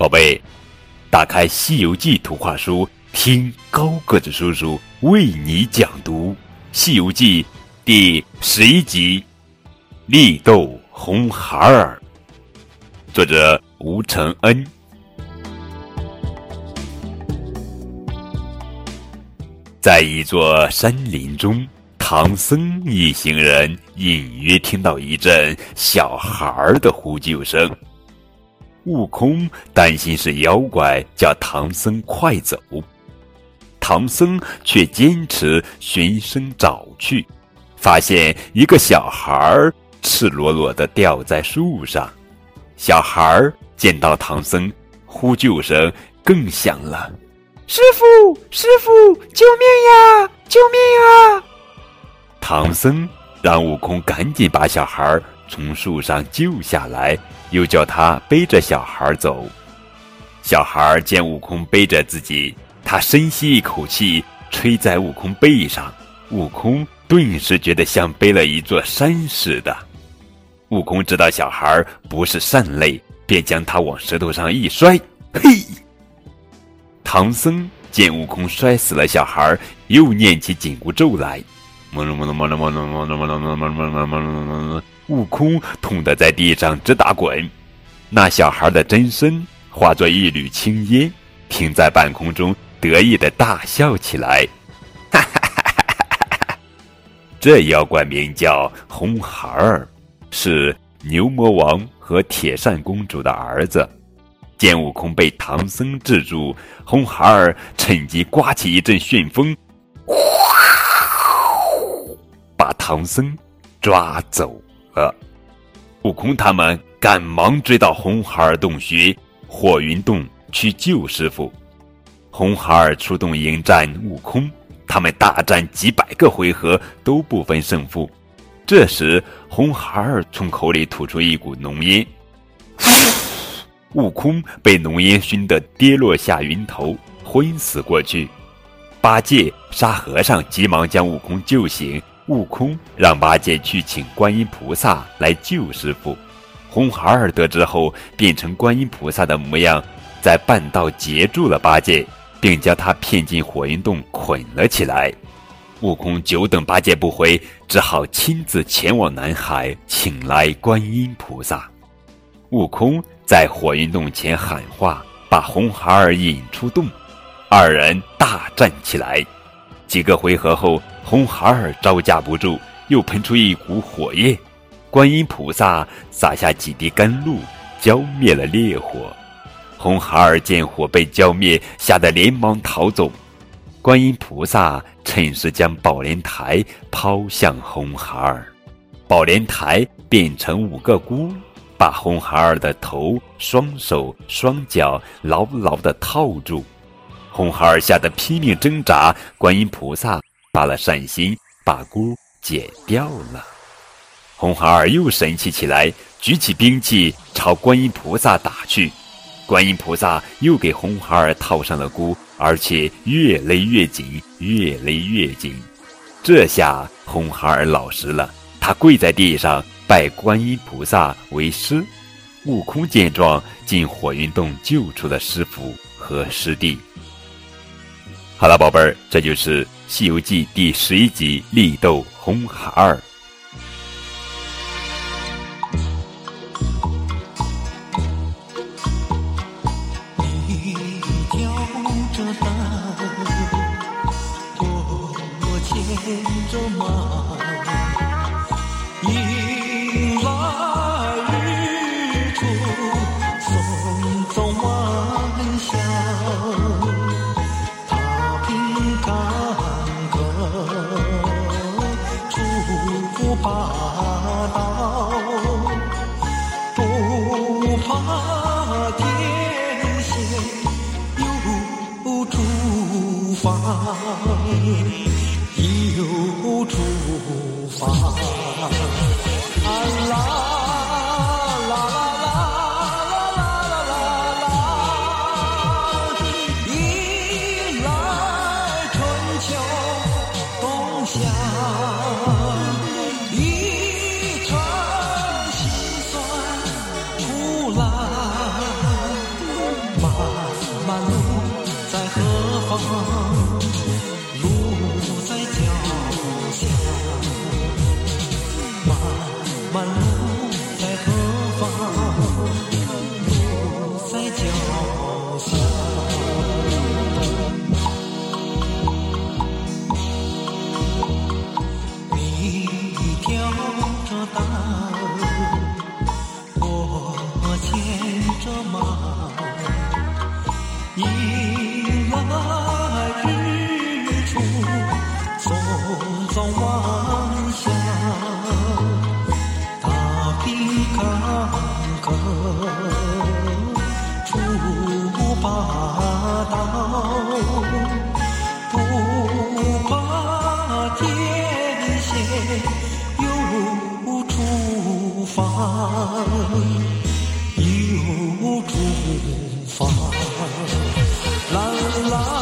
宝贝，打开《西游记》图画书，听高个子叔叔为你讲读《西游记》第十一集《力斗红孩儿》，作者吴承恩。在一座山林中，唐僧一行人隐约听到一阵小孩儿的呼救声。悟空担心是妖怪，叫唐僧快走。唐僧却坚持循声找去，发现一个小孩赤裸裸的吊在树上。小孩见到唐僧，呼救声更响了：“师傅，师傅，救命呀！救命啊！”唐僧让悟空赶紧把小孩从树上救下来。又叫他背着小孩走，小孩见悟空背着自己，他深吸一口气，吹在悟空背上，悟空顿时觉得像背了一座山似的。悟空知道小孩不是善类，便将他往石头上一摔，嘿！唐僧见悟空摔死了小孩，又念起紧箍咒来，悟空痛得在地上直打滚，那小孩的真身化作一缕青烟，停在半空中，得意的大笑起来。哈哈哈哈哈！这妖怪名叫红孩儿，是牛魔王和铁扇公主的儿子。见悟空被唐僧制住，红孩儿趁机刮起一阵旋风，唐僧抓走。了，悟空他们赶忙追到红孩儿洞穴火云洞去救师傅。红孩儿出动迎战悟空，他们大战几百个回合都不分胜负。这时，红孩儿从口里吐出一股浓烟，悟空被浓烟熏得跌落下云头，昏死过去。八戒、沙和尚急忙将悟空救醒。悟空让八戒去请观音菩萨来救师傅。红孩儿得知后，变成观音菩萨的模样，在半道截住了八戒，并将他骗进火云洞捆了起来。悟空久等八戒不回，只好亲自前往南海请来观音菩萨。悟空在火云洞前喊话，把红孩儿引出洞，二人大战起来。几个回合后。红孩儿招架不住，又喷出一股火焰。观音菩萨洒下几滴甘露，浇灭了烈火。红孩儿见火被浇灭，吓得连忙逃走。观音菩萨趁势将宝莲台抛向红孩儿，宝莲台变成五个箍，把红孩儿的头、双手、双脚牢牢地套住。红孩儿吓得拼命挣扎，观音菩萨。发了善心，把箍解掉了。红孩儿又神气起来，举起兵器朝观音菩萨打去。观音菩萨又给红孩儿套上了箍，而且越勒越紧，越勒越紧。这下红孩儿老实了，他跪在地上拜观音菩萨为师。悟空见状，进火云洞救出了师傅和师弟。好了，宝贝儿，这就是《西游记》第十一集《力斗红孩儿》。你挑着担，我牵着马。一大哥，出把刀，不怕天险，又出发，又出发。又出发又出发。啦啦。